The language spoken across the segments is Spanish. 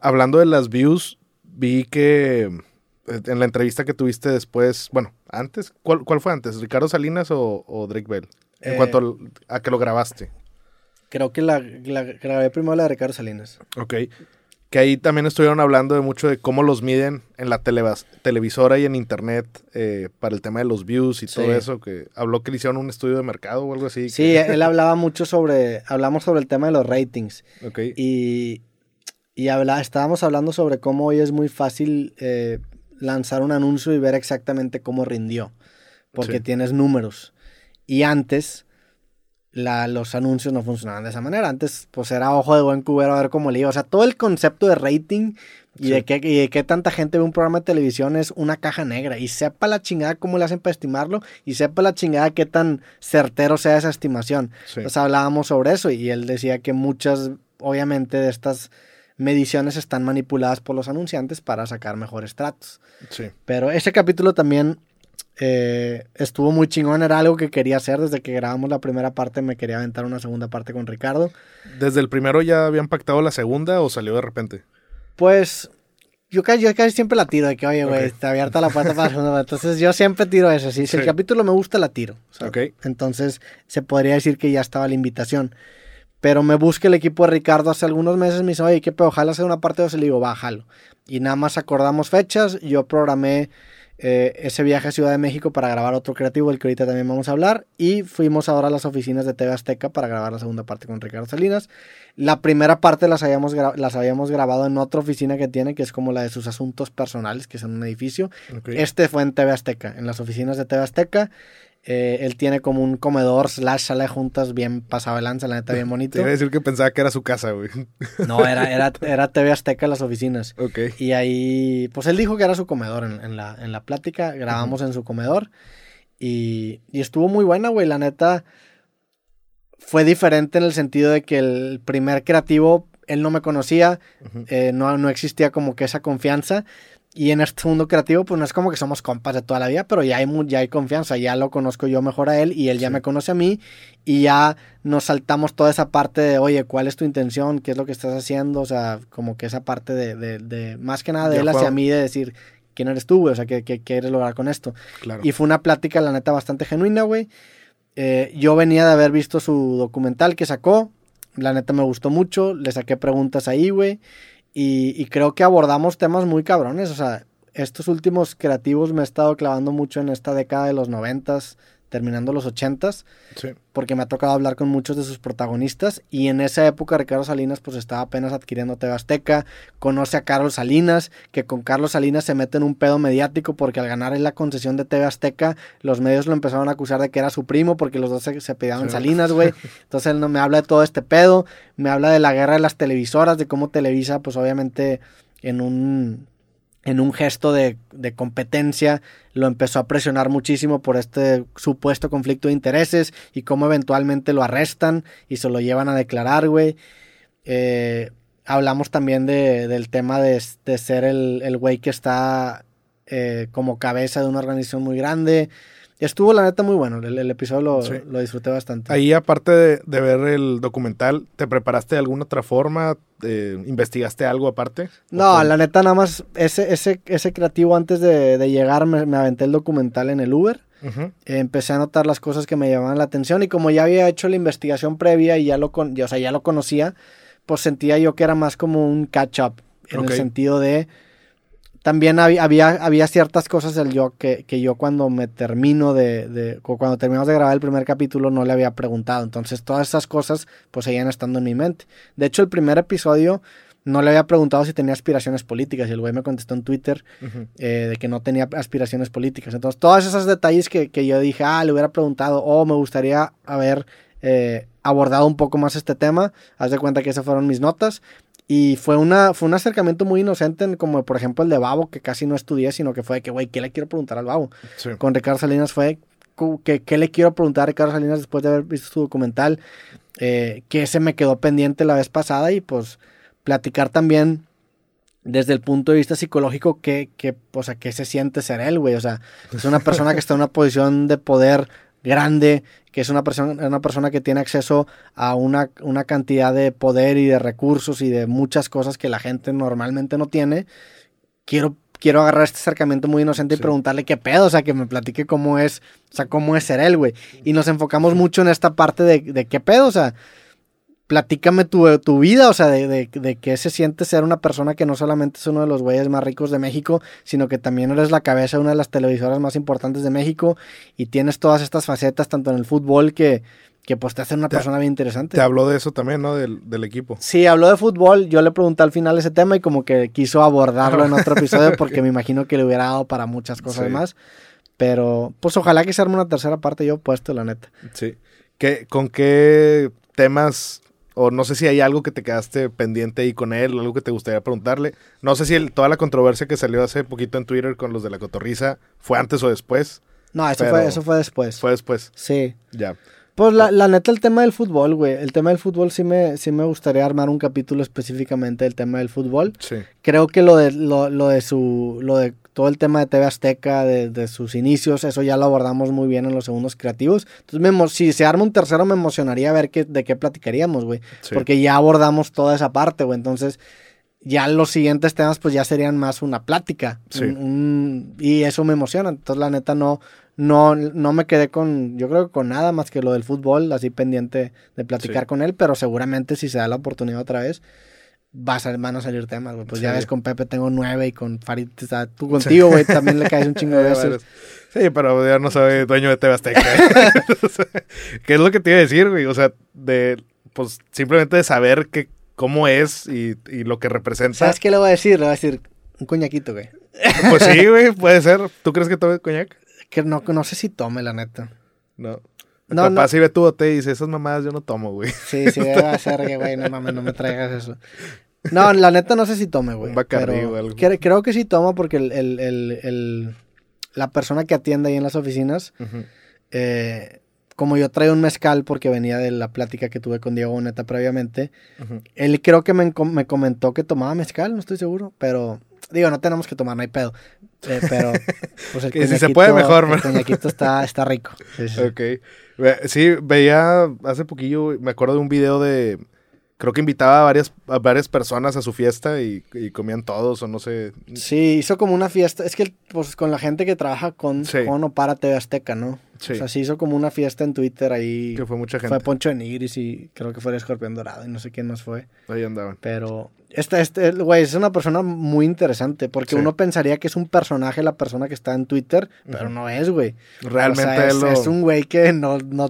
hablando de las views, vi que eh, en la entrevista que tuviste después, bueno, antes, ¿cuál, cuál fue antes? ¿Ricardo Salinas o, Drake Bell? En cuanto a que lo grabaste. Creo que la, grabé primero la de Ricardo Salinas. Ok. Que ahí también estuvieron hablando de mucho de cómo los miden en la televisora y en internet eh, para el tema de los views y todo eso. Que habló que le hicieron un estudio de mercado o algo así. Sí, él hablaba mucho sobre, hablamos sobre el tema de los ratings. Ok. Y, y habla, estábamos hablando sobre cómo hoy es muy fácil eh, lanzar un anuncio y ver exactamente cómo rindió. Porque tienes números. Y antes la, los anuncios no funcionaban de esa manera. Antes, pues era ojo de buen cubero a ver cómo le iba. O sea, todo el concepto de rating y, de qué, y de qué tanta gente ve un programa de televisión es una caja negra. Y sepa la chingada cómo le hacen para estimarlo y sepa la chingada qué tan certero sea esa estimación. Entonces hablábamos sobre eso y él decía que muchas, obviamente, de estas mediciones están manipuladas por los anunciantes para sacar mejores tratos. Sí. Pero ese capítulo también eh, estuvo muy chingón, era algo que quería hacer desde que grabamos la primera parte, me quería aventar una segunda parte con Ricardo. ¿Desde el primero ya habían pactado la segunda o salió de repente? Pues yo casi, yo casi siempre la tiro, de que, oye, güey, está abierta la puerta para la segunda. Entonces yo siempre tiro eso, si el capítulo me gusta, la tiro. Entonces se podría decir que ya estaba la invitación. Pero me busca el equipo de Ricardo hace algunos meses, me dice, oye, qué pedo, ojalá sea una parte de eso. Le digo, bájalo. Y nada más acordamos fechas, yo programé eh, ese viaje a Ciudad de México para grabar otro creativo, el que ahorita también vamos a hablar. Y fuimos ahora a las oficinas de TV Azteca para grabar la segunda parte con Ricardo Salinas. La primera parte las habíamos, las habíamos grabado en otra oficina que tiene, que es como la de sus asuntos personales, que es en un edificio. Este fue en TV Azteca, en las oficinas de TV Azteca. Eh, él tiene como un comedor slash sala de juntas bien pasado de lanza, la neta, bien bonito. Te iba a decir que pensaba que era su casa, güey. No, era, era, era TV Azteca las oficinas. Ok. Y ahí, pues él dijo que era su comedor en, la, en la plática, grabamos en su comedor y, y estuvo muy buena, güey, la neta. Fue diferente en el sentido de que el primer creativo, él no me conocía, eh, no, no existía como que esa confianza, y en este mundo creativo, pues no es como que somos compas de toda la vida, pero ya hay, ya hay confianza, ya lo conozco yo mejor a él y él ya me conoce a mí y ya nos saltamos toda esa parte de, oye, ¿cuál es tu intención? ¿Qué es lo que estás haciendo? O sea, como que esa parte de, de, más que nada de él hacia mí, de decir, ¿quién eres tú, güey? O sea, ¿qué, quieres lograr con esto? Y fue una plática, la neta, bastante genuina, güey. Eh, yo venía de haber visto su documental que sacó, la neta me gustó mucho, le saqué preguntas ahí, güey. Y, creo que abordamos temas muy cabrones. O sea, estos últimos creativos me he estado clavando mucho en esta década de los noventas, terminando los ochentas, sí. porque me ha tocado hablar con muchos de sus protagonistas y en esa época Ricardo Salinas pues estaba apenas adquiriendo TV Azteca, conoce a Carlos Salinas, que con Carlos Salinas se mete en un pedo mediático porque al ganar en la concesión de TV Azteca los medios lo empezaron a acusar de que era su primo porque los dos se, se Salinas, güey. Entonces él no me habla de todo este pedo, me habla de la guerra de las televisoras, de cómo Televisa pues obviamente en un en un gesto de, competencia, lo empezó a presionar muchísimo por este supuesto conflicto de intereses y cómo eventualmente lo arrestan y se lo llevan a declarar, güey. Eh, hablamos también de, del tema de, ser el güey que está eh, como cabeza de una organización muy grande. Estuvo la neta muy bueno, el, episodio lo, disfruté bastante. Ahí aparte de, ver el documental, ¿te preparaste de alguna otra forma? Eh, ¿Investigaste algo aparte? No, la neta nada más, ese, ese, ese creativo antes de, llegar me, aventé el documental en el Uber. empecé a notar las cosas que me llamaban la atención y como ya había hecho la investigación previa y ya lo, con, o sea, ya lo conocía, pues sentía yo que era más como un catch-up en el sentido de también había, había, ciertas cosas del yo que, yo cuando me termino de, cuando terminamos de grabar el primer capítulo no le había preguntado. Entonces todas esas cosas pues seguían estando en mi mente. De hecho el primer episodio no le había preguntado si tenía aspiraciones políticas y el güey me contestó en Twitter eh, de que no tenía aspiraciones políticas. Entonces todos esos detalles que, yo dije, ah, le hubiera preguntado o me gustaría haber... Eh, abordado un poco más este tema. Haz de cuenta que esas fueron mis notas. Y fue, una, fue un acercamiento muy inocente, como por ejemplo el de Babo, que casi no estudié, sino que fue de que, güey, ¿qué le quiero preguntar al Babo? Con Ricardo Salinas fue, que, ¿qué le quiero preguntar a Ricardo Salinas después de haber visto su documental? Eh, que ese me quedó pendiente la vez pasada y pues platicar también desde el punto de vista psicológico qué, qué, o sea, qué se siente ser él, güey. O sea, es una persona que está en una posición de poder grande, que es una persona, una persona que tiene acceso a una, una cantidad de poder y de recursos y de muchas cosas que la gente normalmente no tiene, quiero quiero agarrar este acercamiento muy inocente y preguntarle qué pedo, o sea, que me platique cómo es, o sea, cómo es ser él, güey. Y nos enfocamos mucho en esta parte de, de qué pedo, o sea, platícame tu, tu vida, o sea, de, de, de, qué se siente ser una persona que no solamente es uno de los güeyes más ricos de México, sino que también eres la cabeza de una de las televisoras más importantes de México y tienes todas estas facetas, tanto en el fútbol que que pues te hace una persona bien interesante. Te habló de eso también, ¿no? Del, del, equipo. Sí, habló de fútbol. Yo le pregunté al final ese tema y como que quiso abordarlo en otro episodio porque me imagino que le hubiera dado para muchas cosas más. Pero pues ojalá que se arme una tercera parte yo puesto, la neta. Sí. ¿Qué, ¿Con qué temas o no sé si hay algo que te quedaste pendiente ahí con él, algo que te gustaría preguntarle. No sé si el, toda la controversia que salió hace poquito en Twitter con los de la cotorriza fue antes o después. No, eso, fue, eso fue después. Fue después. Sí. Ya. Pues la, la, neta, el tema del fútbol, güey. El tema del fútbol sí me, sí me gustaría armar un capítulo específicamente del tema del fútbol. Sí. Creo que lo de, lo, lo de su. lo de todo el tema de TV Azteca, de, de, sus inicios, eso ya lo abordamos muy bien en los segundos creativos. Entonces, me, si se arma un tercero, me emocionaría ver qué, de qué platicaríamos, güey. Sí. Porque ya abordamos toda esa parte, güey. Entonces, ya los siguientes temas, pues ya serían más una plática. Sí. Un, un, y eso me emociona. Entonces, la neta, no, no, no me quedé con, yo creo que con nada más que lo del fútbol, así pendiente de platicar Sí. con él, pero seguramente si se da la oportunidad otra vez, va a sal- van a salir temas, güey. Pues ya ves, con Pepe tengo nueve y con Farid, o sea, tú contigo, güey, también le caes un chingo de Eh, veces. Sí, pero ya no soy dueño de. O sea, ¿Qué es lo que te iba a decir, güey? O sea, de, pues simplemente de saber que, cómo es y, y lo que representa. ¿Sabes qué le voy a decir? Le voy a decir un coñaquito, güey. Pues sí, güey, puede ser. ¿Tú crees que tome coñac? Que no, no sé si tome, la neta. No. No, Capaz no. si ve tu bote y dice, esas mamadas yo no tomo, güey. Sí, sí, debe ser que, güey, no mames, no me traigas eso. No, la neta no sé si tome, güey. Un o algo. cre- creo que sí toma porque el, el, el, el- la persona que atiende ahí en las oficinas, eh, como yo traía un mezcal porque venía de la plática que tuve con Diego Boneta previamente, él creo que me, me comentó que tomaba mezcal, no estoy seguro, pero digo, no tenemos que tomar, no hay pedo. Eh, pero pues el Que si se puede, mejor, El coñaquito está, está rico. Sí, sí. Ok. Sí, veía hace poquillo, me acuerdo de un video de... Creo que invitaba a varias, a varias personas a su fiesta y, y comían todos o no sé. Sí, hizo como una fiesta. Es que pues con la gente que trabaja con, Sí. con o para TV Azteca, ¿no? Sí. O sea, sí hizo como una fiesta en Twitter ahí. Que fue mucha gente. Fue Poncho de Nigris y creo que fue el Escorpión Dorado y no sé quién más fue. Ahí andaban. Pero este, este, güey, es una persona muy interesante porque Sí. uno pensaría que es un personaje la persona que está en Twitter, pero no es, güey. Realmente o sea, es, él lo... es un güey que no, no,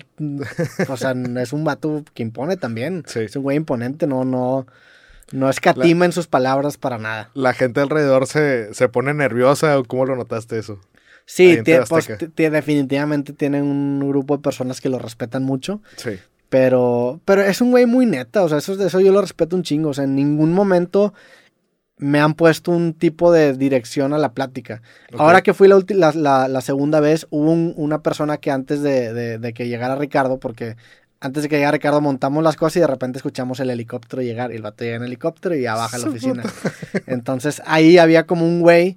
o sea, es un vato que impone también. Sí. Es un güey imponente, no, no, no escatima en sus palabras para nada. La gente alrededor se, se pone nerviosa o cómo lo notaste eso. Sí, pues, definitivamente tienen un grupo de personas que lo respetan mucho, Sí. pero, pero es un güey muy neta, o sea, eso, eso yo lo respeto un chingo, o sea, en ningún momento me han puesto un tipo de dirección a la plática. Ahora que fui la, la, la- la segunda vez, hubo un- una persona que antes de, de- de que llegara Ricardo, porque antes de que llegara Ricardo montamos las cosas y de repente escuchamos el helicóptero llegar y el vato llega en helicóptero y ya baja a la oficina. Entonces ahí había como un güey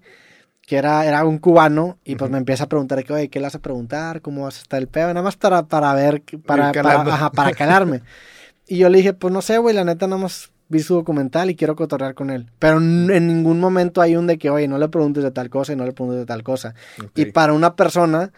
que era, era un cubano y pues me empieza a preguntar que, oye, ¿qué le vas a preguntar? ¿Cómo vas a estar el pedo? Nada más para, para ver, para, para, ajá, para calarme. y yo le dije, pues no sé, güey, la neta nada más vi su documental y quiero cotorrear con él. Pero en ningún momento hay un de que, oye, no le preguntes de tal cosa y no le preguntes de tal cosa. Y para una persona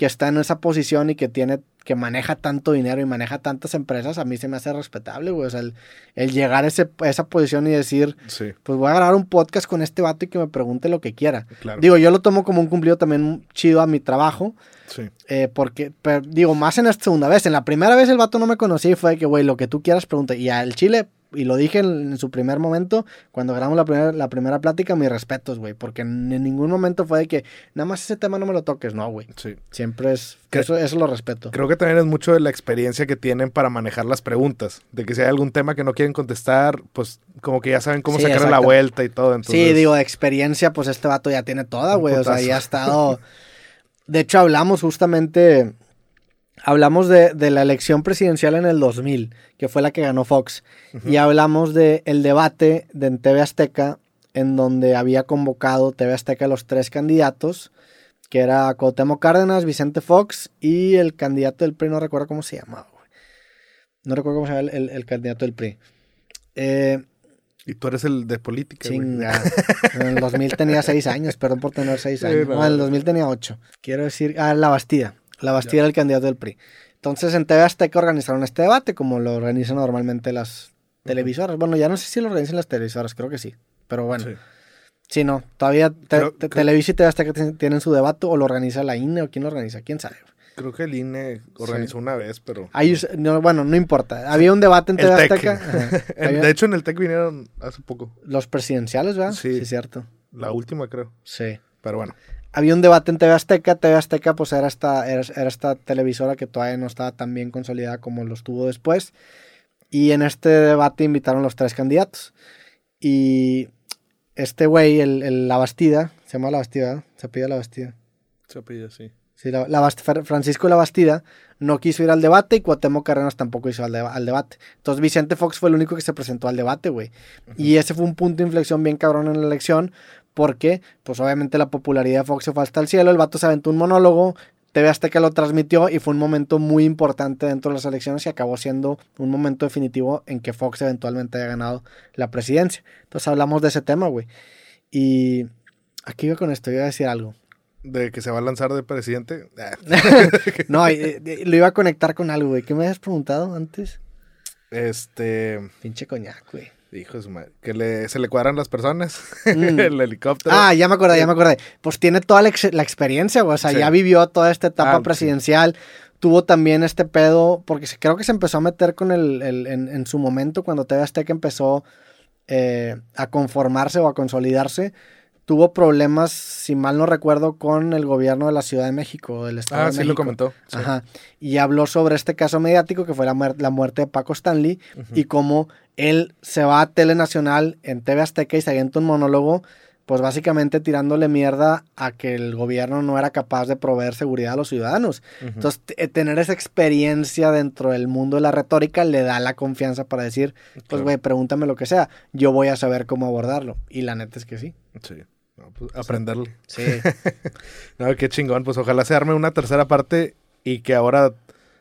que está en esa posición y que tiene, que maneja tanto dinero y maneja tantas empresas, a mí se me hace respetable, güey. O sea, el, el llegar a, ese, a esa posición y decir, Sí, pues voy a grabar un podcast con este vato y que me pregunte lo que quiera. claro. Digo, yo lo tomo como un cumplido también chido a mi trabajo, sí. eh, porque, pero, digo, más en esta segunda vez. En la primera vez el vato no me conocía y fue de que, güey, lo que tú quieras pregunta. Y al chile, y lo dije en, en su primer momento, cuando grabamos la primera, la primera plática, mis respetos, güey, porque en, en ningún momento fue de que, nada más ese tema no me lo toques, no, güey. sí. Siempre es, Que- eso, eso lo respeto. Creo que también es mucho de la experiencia que tienen para manejar las preguntas. De que si hay algún tema que no quieren contestar, pues como que ya saben cómo Sí, sacar la vuelta y todo. Entonces, Sí, digo, de experiencia, pues este vato ya tiene toda, güey. O sea, ya ha estado. De hecho, hablamos justamente. Hablamos de, de la elección presidencial en el 2000, que fue la que ganó Fox. Y hablamos de el debate de en TV Azteca, en donde había convocado TV Azteca a los tres candidatos. que era Cuauhtémoc Cárdenas, Vicente Fox y el candidato del PRI, no recuerdo cómo se llamaba, güey. No recuerdo cómo se llama el, el candidato del PRI. Eh, y tú eres el de política, Chinga. en el 2000 tenía 6 años, perdón por tener 6 años. no, en el 2000 tenía 8. Quiero decir, ah, La Bastida. La Bastida era el candidato del PRI. Entonces en TV Azteca organizaron este debate, como lo organizan normalmente las televisoras. Bueno, ya no sé si lo organizan las televisoras, creo que sí. Pero bueno. Sí, no. Todavía Televisa y TV Azteca tienen su debate, o lo organiza la INE, o quién lo organiza, quién sabe. Creo que el INE organizó una vez, pero... bueno, no importa. Había un debate en TV Azteca. de hecho, en el TEC vinieron hace poco. Los presidenciales, ¿verdad? Sí. Sí, cierto. La última, creo. Sí. Pero bueno. Había un debate en TV Azteca. TV Azteca, pues, era esta, era, esta televisora que todavía no estaba tan bien consolidada como lo estuvo después. Y en este debate invitaron los tres candidatos. Y este güey, el, La Bastida, se llama La Bastida, se pide La Bastida. Se pide, sí. Sí, la, Francisco La Bastida no quiso ir al debate y Cuauhtémoc Carrenas tampoco hizo al, al, debate. Entonces Vicente Fox fue el único que se presentó al debate, güey. Y ese fue un punto de inflexión bien cabrón en la elección porque, pues obviamente la popularidad de Fox se fue hasta el cielo, el vato se aventó un monólogo, TV Azteca lo transmitió y fue un momento muy importante dentro de las elecciones y acabó siendo un momento definitivo en que Fox eventualmente haya ganado la presidencia. Entonces hablamos de ese tema, güey. Y aquí iba con esto, iba a decir algo de que se va a lanzar de presidente. no, lo iba a conectar con algo, güey. ¿Qué me habías preguntado antes? Este. Pinche coñac, güey. Hijo de su madre. Que se le cuadran las personas. Mm. el helicóptero. Ah, ya me acordé, ya me acordé. Pues tiene toda la, experiencia, güey. O sea, ya vivió toda esta etapa ah, presidencial. Tuvo también este pedo, porque creo que se empezó a meter con el, en, su momento, cuando TV Azteca empezó eh, a conformarse o a consolidarse tuvo problemas, si mal no recuerdo, con el gobierno de la Ciudad de México, del Estado ah, sí lo comentó. Ajá. Y habló sobre este caso mediático que fue la, muerte de Paco Stanley y cómo él se va a Telenacional en TV Azteca y se avienta un monólogo, pues básicamente tirándole mierda a que el gobierno no era capaz de proveer seguridad a los ciudadanos. Entonces, tener esa experiencia dentro del mundo de la retórica le da la confianza para decir, pues, güey, pregúntame lo que sea, yo voy a saber cómo abordarlo. Y la neta es que sí. Sí. Pues, aprenderle. Sí. no, qué chingón. Pues ojalá se arme una tercera parte y que ahora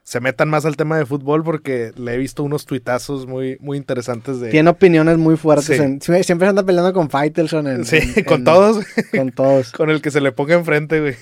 se metan más al tema de fútbol porque le he visto unos tuitazos muy, muy interesantes de... Tiene opiniones muy fuertes. siempre se anda peleando con Faitelson. sí, con todos. Con todos. con el que se le ponga enfrente, güey.